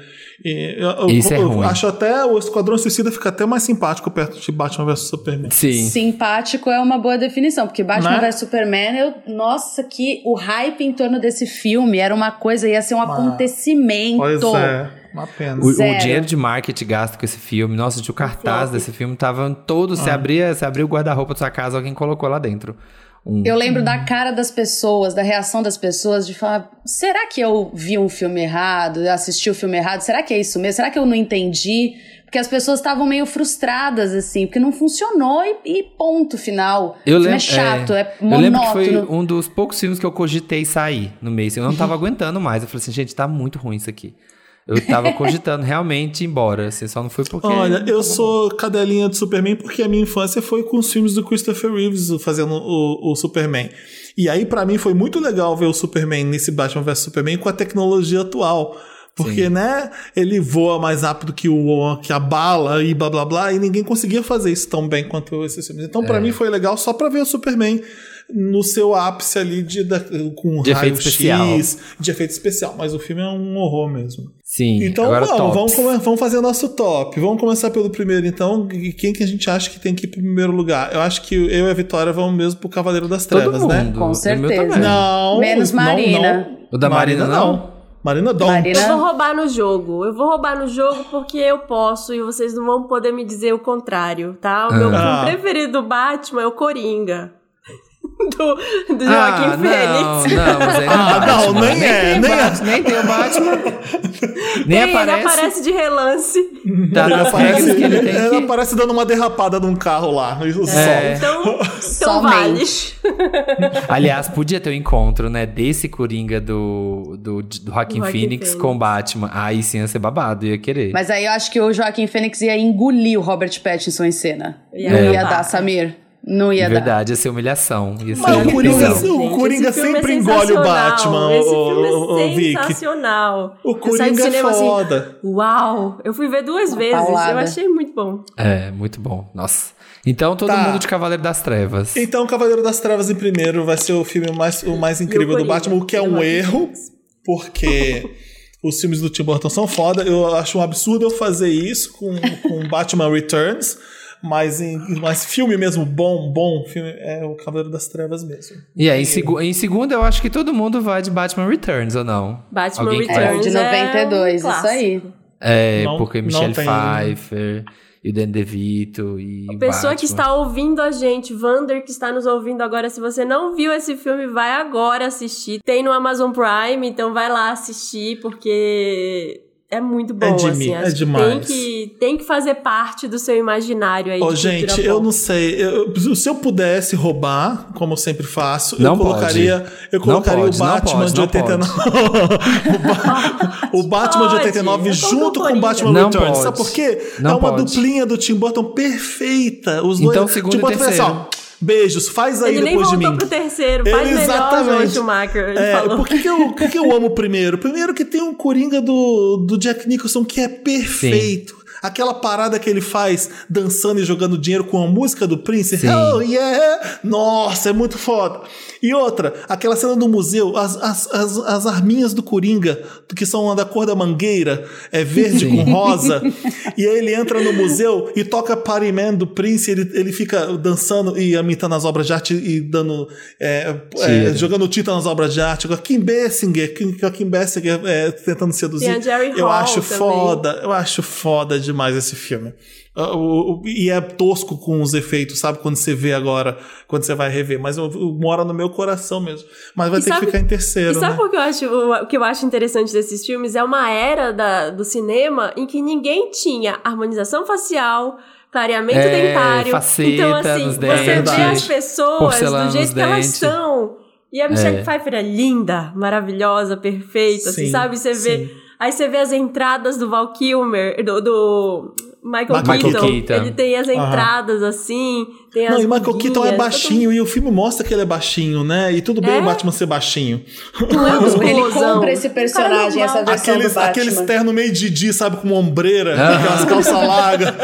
E eu, eu- Isso é eu ruim. acho até o Esquadrão Suicida fica até mais simpático perto de Batman vs Superman. Sim. Simpático é uma boa definição, porque Batman Né? vs Superman, eu, nossa, que o hype em torno desse filme era uma coisa, ia ser um acontecimento. Pois é, uma pena. O, o dinheiro de marketing gasto com esse filme, nossa, gente, o cartaz desse filme tava todo. Você abria, você abria o guarda-roupa da sua casa, alguém colocou lá dentro. Um, Eu lembro da cara das pessoas, da reação das pessoas, de falar: será que eu vi um filme errado? Eu assisti o filme errado? Será que é isso mesmo? Será que eu não entendi? Porque as pessoas estavam meio frustradas, assim, porque não funcionou e, e ponto final. Eu lembro, é chato, é, Eu lembro que foi monótono. um dos poucos filmes que eu cogitei sair no mês. Eu não tava aguentando mais. Eu falei assim, gente, tá muito ruim isso aqui. Eu tava cogitando realmente ir embora. Assim, só não foi porque. Olha, eu sou cadelinha do Superman porque a minha infância foi com os filmes do Christopher Reeves fazendo o, o Superman. E aí, pra mim, foi muito legal ver o Superman nesse Batman vs Superman com a tecnologia atual. Porque, Sim. né, ele voa mais rápido que, o, que a bala e blá blá blá, e ninguém conseguia fazer isso tão bem quanto esses filmes. Então, É. pra mim, foi legal só pra ver o Superman no seu ápice ali de, da- com De raio especial. X, de efeito especial. Mas o filme é um horror mesmo. Sim, Então agora vamos, vamos, come- vamos fazer nosso top. Vamos começar pelo primeiro, então. Quem que a gente acha que tem que ir pro primeiro lugar? Eu acho que eu e a Vitória vamos mesmo pro Cavaleiro das Todo Trevas, mundo. né? O meu Com certeza. Não. Menos não, Marina. não. O da Marina, não? Marina Dom. Marina- Eu vou roubar no jogo. Eu vou roubar no jogo porque eu posso e vocês não vão poder me dizer o contrário, tá? O meu Ah. filme preferido do Batman é o Coringa. Do, do Ah, Joaquim Fênix. não, não, mas não, Ah, é não, nem é, tem nem é. Nem tem o Batman. nem Tem, ele aparece. aparece de relance. Tá Ele nas aparece, que ele tem ele que... aparece dando uma derrapada num carro lá. É. só. Então, então vale. Aliás, podia ter um encontro, né, desse Coringa do, do, do Joaquim Joaquim Phoenix Phoenix. com o Batman. Aí sim ia ser babado, ia querer. Mas aí eu acho que o Joaquim Fênix ia engolir o Robert Pattinson em cena. Ia não ia dar, Samir. Não ia dar. Verdade, ia ser humilhação. Ia ser Mas o Coringa, o Coringa filme sempre é engole o. Batman, Esse o, filme é o, o Vic. sensacional. O Eu saí do Coringa é assim, foda. Uau! Eu fui ver duas vezes. paulada. Eu achei muito bom. É, muito bom. Nossa. Então todo Tá. mundo de Cavaleiro das Trevas. Então, Cavaleiro das Trevas em primeiro vai ser o filme mais, o mais incrível do Coringa, Batman, o que é um erro, Phoenix. porque os filmes do Tim Burton são foda. Eu acho um absurdo eu fazer isso com, com Batman Returns, mas em mas filme mesmo bom, bom filme é o Cavaleiro das Trevas mesmo. E aí, em, segu em segundo, eu acho que todo mundo vai de Batman Returns, ou não? Batman Alguém É, Returns de é um 92, isso aí. É, Não- porque Michelle tem- Pfeiffer e o Dan DeVito e A pessoa que Batman. está ouvindo a gente, Vander que está nos ouvindo agora, se você não viu esse filme, vai agora assistir. Tem no Amazon Prime, então vai lá assistir, porque é muito bom, É de assim. mim, acho é que demais. Tem que, tem que fazer parte do seu imaginário aí. Ô, de gente, eu não sei. eu- se eu pudesse roubar, como eu sempre faço, Não eu colocaria, eu Não colocaria pode, o não Batman pode, de não 89. o, Ba- o Batman de Pode, 89 é junto com o. Batman Não Returns. pode. Sabe por quê? Não é uma pode. duplinha do Tim Burton perfeita. Os Então, dois. segundo Tim e Burton fez assim, terceiro. ó, Beijos, faz aí Ele nem depois de voltou mim. pro terceiro. Faz melhor, Exatamente. Schumacher. Ele É, falou. por que, que, eu, por que que eu amo o primeiro? Primeiro que tem um Coringa do, do Jack Nicholson que é perfeito. Aquela parada que ele faz dançando e jogando dinheiro com a música do Prince. Sim. Oh, yeah! Nossa, é muito foda. E outra, aquela cena do museu, as, as, as, as arminhas do Coringa, que são da cor da mangueira, é verde Sim. com rosa. e aí ele entra no museu e toca Party Man do Prince, ele, ele fica dançando e imitando as obras de arte e dando. é, é, jogando tinta nas obras de arte. Kim Bessinger, Kim, Kim Bessinger é, tentando seduzir. Eu Hall acho também. foda, eu acho foda demais esse filme. Ah, o- o- e é tosco com os efeitos, sabe? Quando você vê agora, quando você vai rever. Mas eu- eu- mora no meu coração mesmo. Mas vai E ter sabe- que ficar em terceiro, E sabe né? por que eu acho, o que eu acho interessante desses filmes? É uma era da- do cinema em que ninguém tinha harmonização facial, clareamento É, dentário. faceta então, assim, você vê dentes, as pessoas do jeito que elas são. E a Michelle É. Pfeiffer é linda, maravilhosa, perfeita, assim, Sim, sabe? Você vê. Aí você vê as entradas do Val Kilmer, do, do Michael, Michael Keaton. Keaton. Ele tem as Aham. entradas assim, tem as Não, e Michael Keaton é baixinho, e o filme mostra que ele é baixinho, né? E tudo bem É? o Batman ser baixinho. Não é um Ele compra esse personagem, essa versão Aqueles, do Batman. aqueles terno meio Didi, sabe, com uma ombreira, Ah. aquelas calças largas.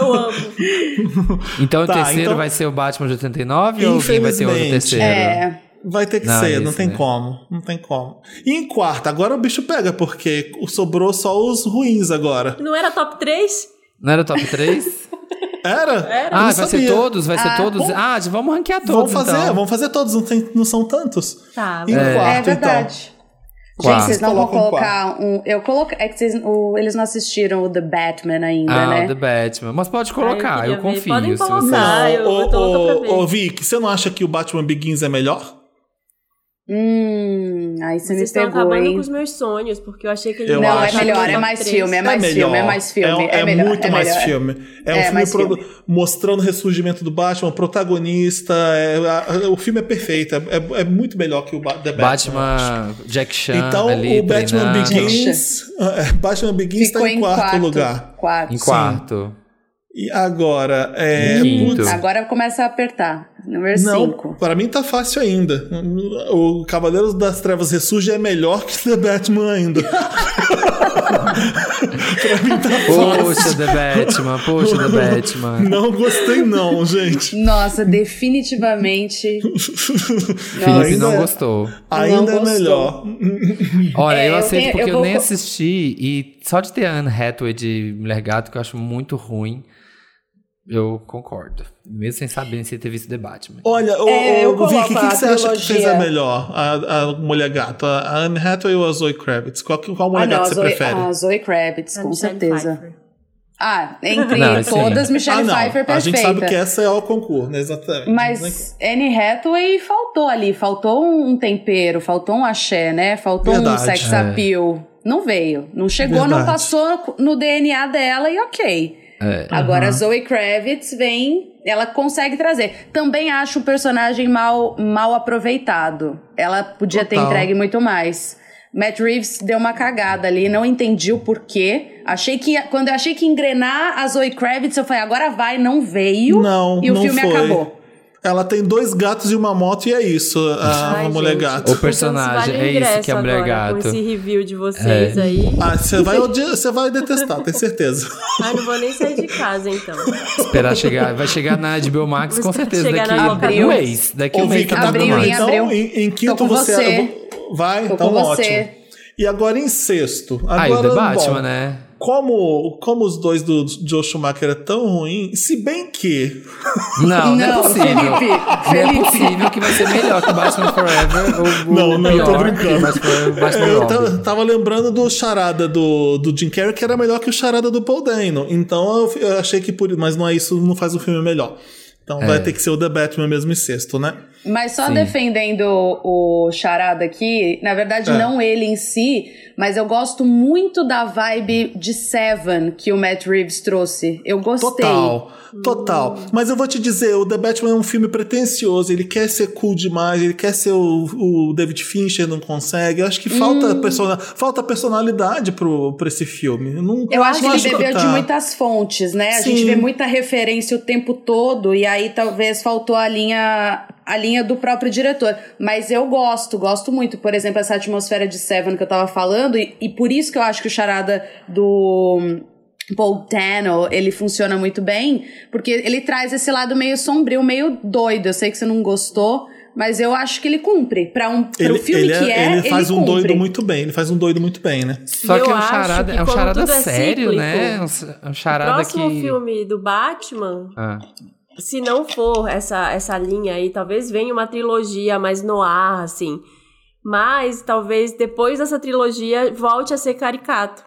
Eu amo. Então Tá, o terceiro então- vai ser o Batman de 89 ou alguém vai ter outro terceiro? É. Vai ter que Não, ser, é não isso, tem né? como. Não tem como. E em quarta, agora o bicho pega, porque sobrou só os ruins agora. Não era top 3? Não era o top 3? Era? Era. Ah, não vai ser sabia. todos? Vai ser Ah, todos? bom. Ah, vamos ranquear todos, Vamos fazer, então. vamos fazer todos, não, tem, não são tantos. Tá. Em É. quarto, É então. verdade. Quarto. Gente, vocês não vão colocar um. Eu coloco. É que vocês, o- eles não assistiram o The Batman ainda, Ah, né? o The Batman. Mas pode colocar, Ah, eu, eu confio. Podem se você- colocar. Ah, eu- eu tô louca pra ver. ô, ô, Vic, você não acha que o Batman Begins é melhor? Hum, aí você Vocês me estão pegou, acabando hein? com os meus sonhos, porque eu achei que ele Eu não, é melhor, que- é mais filme, é mais melhor. filme, é mais filme. É, É, é melhor, muito é mais melhor. filme. É um É, filme, produ- filme. mostrando o ressurgimento do Batman, protagonista. é- a- o filme é perfeito, é, é- é muito melhor que o Ba- The Batman. Batman, Jack Chan Então ali o Batman treinando. Begins. é, Batman Begins está Ficou em quarto, lugar. Quarto. Em quarto. E agora, é. Agora começa a apertar. Número não, 5. para mim tá fácil ainda. O Cavaleiros das Trevas Ressurge é melhor que The Batman ainda. pra mim tá Poxa, fácil. The Batman, poxa, The Batman. Não gostei não, gente. Nossa, definitivamente. Felipe Nossa. não gostou. Ainda é gostou. melhor. Olha, É, eu eu aceito tenho- porque eu eu, vou nem co- assisti e só de ter a Anne Hathaway de Mulher Gato, que eu acho muito ruim, eu concordo. Mesmo sem saber se ter visto The Batman. Olha, ô, É, eu ô, Vicky, o que, que você acha que fez a melhor? A, a Mulher Gato? A Anne Hathaway ou a Zoe Kravitz? Qual, qual Mulher Ah, não, Gato a você Zoe, prefere? a Zoe Kravitz, A com Michelle certeza. Pfeiffer. Ah, entre Não, sim. todas, Michelle ah, não. Pfeiffer perfeita. A gente sabe que essa é o concurso, né? Exatamente. Mas Anne Hathaway faltou ali, faltou um tempero, faltou um axé, né? Faltou Verdade, um sex é. appeal. Não veio, não chegou, não Verdade. passou no DNA dela e ok. É. Agora a Zoe Kravitz vem, ela consegue trazer. Também acho o personagem mal, mal aproveitado. Ela podia ter Total. entregue muito mais. Matt Reeves deu uma cagada ali, não entendi o porquê. Achei que quando eu achei que engrenar a Zoe Kravitz, eu falei, agora vai, não veio. Não, e o não filme foi. acabou. Ela tem dois gatos e uma moto e é isso, a, Ai, a Mulher gente. Gato. O personagem, vale é isso que é a Mulher agora, Gato. Com esse review de vocês É. aí. Ah, você vai, odiar- você vai detestar, tenho certeza. Ai, não vou nem sair de casa, então. Esperar chegar. Vai chegar na HBO Max Vou com certeza daqui na um mês. Daqui Ô, um mês tá hein, mais. Então, em, em quinto você. você. Vai, Tô então ótimo. você. E agora em sexto. Aí Agora, o The Batman, bom, né? Como, como os dois do Joe Schumacher é tão ruim, se bem que. Não, não, é Não, possível. Felipe, Não é Felipe. possível que vai ser melhor que Batman Forever ou Não, ou não, eu tô brincando. que Batman, Forever, Batman eu Robin. tava, tava lembrando do charada do, do Jim Carrey, que era melhor que o charada do Paul Dano. Então eu, eu achei que por. Mas não é isso, não faz o filme melhor. Então vai ter que ser o The Batman mesmo em sexto, né? Mas só Sim. defendendo o Charada aqui, na verdade É. não ele em si, mas eu gosto muito da vibe de Seven que o Matt Reeves trouxe. Eu gostei. Total, total. Mas eu vou te dizer, o The Batman é um filme pretencioso, ele quer ser cool demais, ele quer ser o, o David Fincher, não consegue. Eu acho que falta, persona, falta personalidade pro, pra esse filme. Eu, não, Eu acho que não ele bebeu tá. de muitas fontes, né? A Sim. gente vê muita referência o tempo todo e aí talvez faltou a linha a linha do próprio diretor. Mas eu gosto, gosto muito. Por exemplo, essa atmosfera de Seven que eu tava falando e, e por isso que eu acho que o charada do hum, Paul Dano, ele funciona muito bem, porque ele traz esse lado meio sombrio, meio doido. Eu sei que você não gostou, mas eu acho que ele cumpre. Pra um pro Ele, filme ele, que é, ele faz um cumpre. doido muito bem, ele faz um doido muito bem, né? Só E que é um charada, é um charada é sério, né? É um, é um O charada próximo que. filme do Batman, Ah. Se não for essa, essa linha aí, talvez venha uma trilogia mais noir, assim. Mas talvez depois dessa trilogia volte a ser caricato.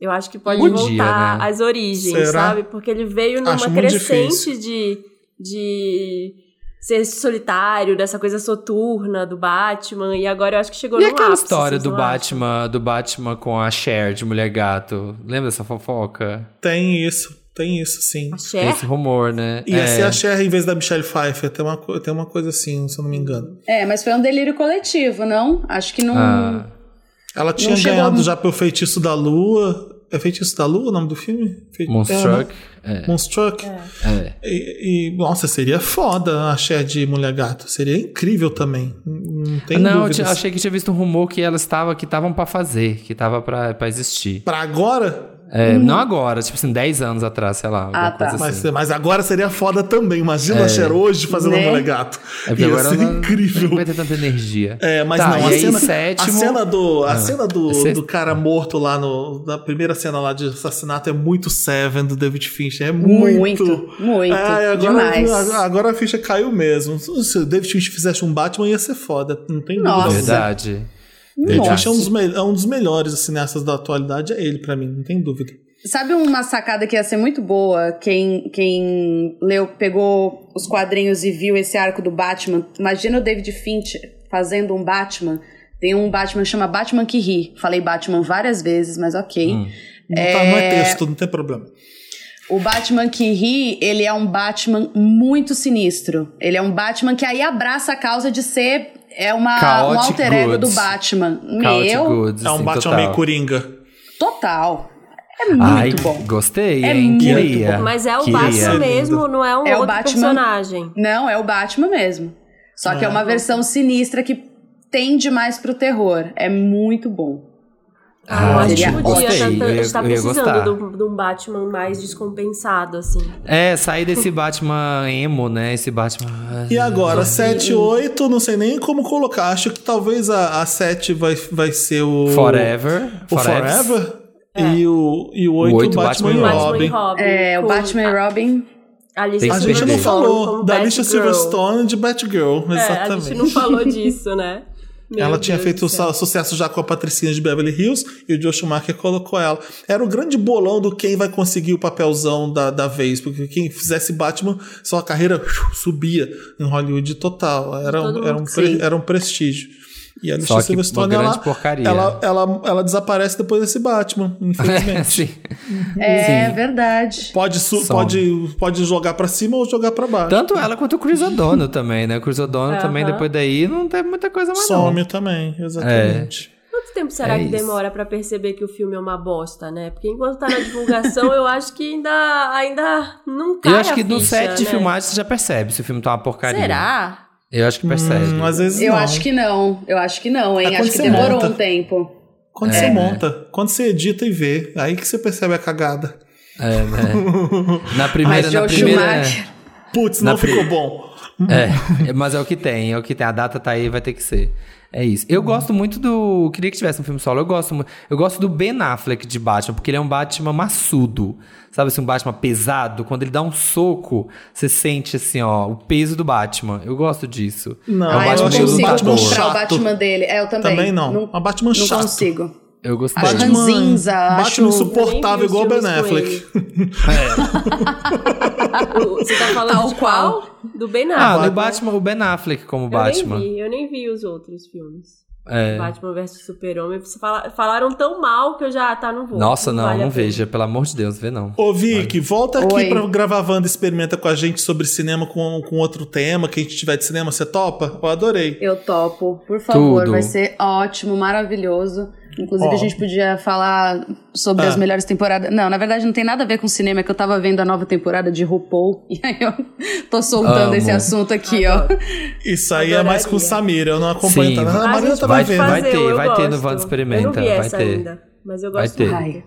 Eu acho que pode Podia, voltar né? às origens, Será? sabe? Porque ele veio numa Acho crescente de, de ser solitário, dessa coisa soturna do Batman, e agora eu acho que chegou E no aquela ápice, história do acham? Batman, do Batman com a Cher de Mulher Gato? Lembra dessa fofoca? Tem isso, tem isso, sim. A Tem esse rumor, né? Ia É. ser a Cher em vez da Michelle Pfeiffer, tem uma, tem uma coisa assim, se eu não me engano. É, mas foi um delírio coletivo, não? Acho que não. Ah. Ela tinha chegou ganhado a- já pelo Feitiço da Lua. É Feitiço da Lua o nome do filme? Fe... Monstruck. É, né? É. Monstruck. É. E, e, nossa, seria foda a Cher de Mulher Gato. Seria incrível também. Não tem Não, eu dúvidas. tinha- achei que tinha visto um rumor que elas estavam que estavam pra fazer, que tava pra, pra existir. Pra agora? É, Não agora, tipo assim, 10 anos atrás, sei lá. alguma Ah, tá. coisa Mas, assim. mas agora seria foda também. Imagina a Cher hoje fazendo Né? Mulher Gato. É porque Ia agora ser incrível. Não vai ter tanta energia. É, mas Tá, não, a cena, sétimo- a cena do, a Ah, cena do, sexto- do cara morto lá no, na primeira cena lá de assassinato é muito Seven do David Fincher, é muito. Muito, muito, É, agora, demais. agora a ficha caiu mesmo. Se o David Fincher fizesse um Batman ia ser foda, não tem Nossa. dúvida. Verdade. Nossa. É um dos, é um dos melhores cineastas da atualidade, é ele pra mim, não tem dúvida. Sabe uma sacada que ia ser muito boa? Quem, quem leu, pegou os quadrinhos e viu esse arco do Batman. Imagina o David Fincher fazendo um Batman. Tem um Batman que chama Batman que ri. Falei Batman várias vezes, mas ok. Não, tá- não é texto, não tem problema. O Batman que ri, ele é um Batman muito sinistro. Ele é um Batman que aí abraça a causa de ser é uma, um alter ego do Goods. Batman. Chaotic Meu, Goods, É um assim, Batman total. meio coringa. total. É muito Ai, bom. gostei, É hein? muito Queria. Mas é o Queria. Batman mesmo, não é um É o outro Batman- personagem. Não, é o Batman mesmo. Só que é É. uma versão sinistra que tende mais pro terror. É muito bom. Ah, seria podia. gostei, eu tá- a gente tá eu ia gostar. precisando de um- Batman mais descompensado, assim. É, sair desse Batman emo, né? Esse Batman. E agora, 7, 8, não sei nem como colocar. Acho que talvez a, a 7 vai, vai ser o. Forever. O Forever. Forever. E o, e o 8, oito, Batman, Batman e Robin. Robin. É, o Batman e Robin. A gente não Silverstone falou da Alicia Batgirl. Silverstone de Batgirl, É, a exatamente. gente não falou disso, né? Meu ela tinha Deus feito céu. su- sucesso já com a Patricinha de Beverly Hills e o Joe Schumacher colocou ela. Era o grande bolão do quem vai conseguir o papelzão da, da vez, porque quem fizesse Batman, sua carreira subia em Hollywood total. Era, um, era, um, pre- era um prestígio. E a Só Alicia que Silverstone, uma ela, grande porcaria. ela, ela, ela desaparece depois desse Batman, infelizmente. Sim. É Sim. verdade. Pode, Some. pode, pode jogar pra cima ou jogar pra baixo. Tanto ela quanto o Chris O'Donnell também, né? O Chris O'Donnell também, Aham. depois daí, não teve muita coisa mais não. Some também, exatamente. Quanto tempo será É que isso. demora pra perceber que o filme é uma bosta, né? Porque enquanto tá na divulgação, eu acho que ainda, ainda não cai Eu acho a que no set de né? filmagem você já percebe se o filme tá uma porcaria. Será? Eu acho que percebe. Hum, às vezes Eu não. acho que não. Eu acho que não, hein? É quando acho que demorou monta. um tempo. Quando É, você né? monta, quando você edita e vê, aí que você percebe a cagada. É, né? Na primeira, Mas na primeira. Putz, Na não pri- ficou bom. É, mas é o que tem, é o que tem. A data tá aí, vai ter que ser. É isso. Eu gosto muito do. Queria que tivesse um filme solo. Eu gosto muito. Eu gosto do Ben Affleck de Batman, porque ele é um Batman maçudo. Sabe assim, um Batman pesado? Quando ele dá um soco, você sente assim, ó, o peso do Batman. Eu gosto disso. Não, é um ah, eu Batman não consigo Batman comprar o chato. Batman dele. É, eu também. Também não. É um Batman não chato. consigo. Eu gostei. Acho ranzinza, Batman acho- insuportável igual vi Ben Affleck. O- Você tá falando Tal de qual. qual? Do Ben Ah, Affleck. no Batman, o Ben Affleck como eu Batman. nem vi, eu nem vi os outros filmes. É. Batman vs Super-Homem. Falaram tão mal que eu já, tá, não vou. Nossa, não, vale não pena. veja, pelo amor de Deus, vê não. Ô, Vic, volta aqui Oi. pra gravar Wanda Experimenta com a gente sobre cinema com, com outro tema, que a gente tiver de cinema, você topa? Eu adorei. Eu topo, por favor, Tudo. vai ser ótimo, maravilhoso. Inclusive, Ó. a gente podia falar sobre Ah. as melhores temporadas. Não, na verdade, não tem nada a ver com cinema, é que eu tava vendo a nova temporada de RuPaul. E aí eu tô soltando Amo. esse assunto aqui, Adoro. Isso aí é mais com o Adoraria. Samir, eu não acompanho. Sim. tá? Ah, A Marina tava vai- vendo. vai ter, eu vai ter no. Wanda Experimenta, Eu não vi vai essa ter. ainda, mas eu Vai gosto ter. muito. Ai.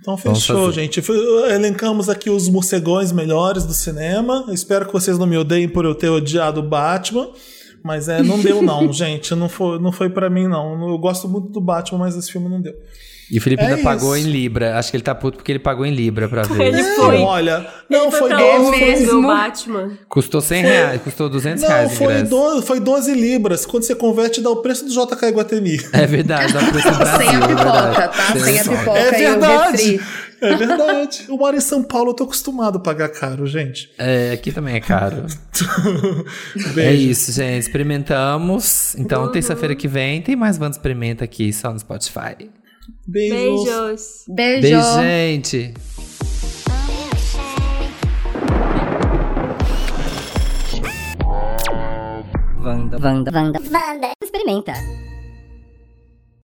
Então fechou, gente. Elencamos aqui os morcegões melhores do cinema. Espero que vocês não me odeiem por eu ter odiado o Batman. Mas é, não deu não, gente. Não foi, não foi para mim não. Eu gosto muito do Batman, mas esse filme não deu. E o Felipe É ainda pagou isso. em Libra. Acho que ele tá puto porque ele pagou em Libra pra ver. Ele foi. Olha, não Ele foi pra 12, onde foi, mesmo? o Batman. Custou 100 reais, custou 200 não, reais o foi, ingresso. 12, foi 12 libras. Quando você converte, dá o preço do JK Iguatemi. É verdade, dá preço do Brasil. Sem a é pipoca, verdade. tá? Sem a pipoca É e o verdade. É verdade. Eu moro em São Paulo, eu tô acostumado a pagar caro, gente. É, aqui também é caro. Beijo. É isso, gente. Experimentamos. Então, terça-feira que vem tem mais Wanda Experimenta aqui só no Spotify. Beijos. Beijos. Beijo. Beijo, gente. Wanda, Wanda, Wanda, Wanda. Experimenta.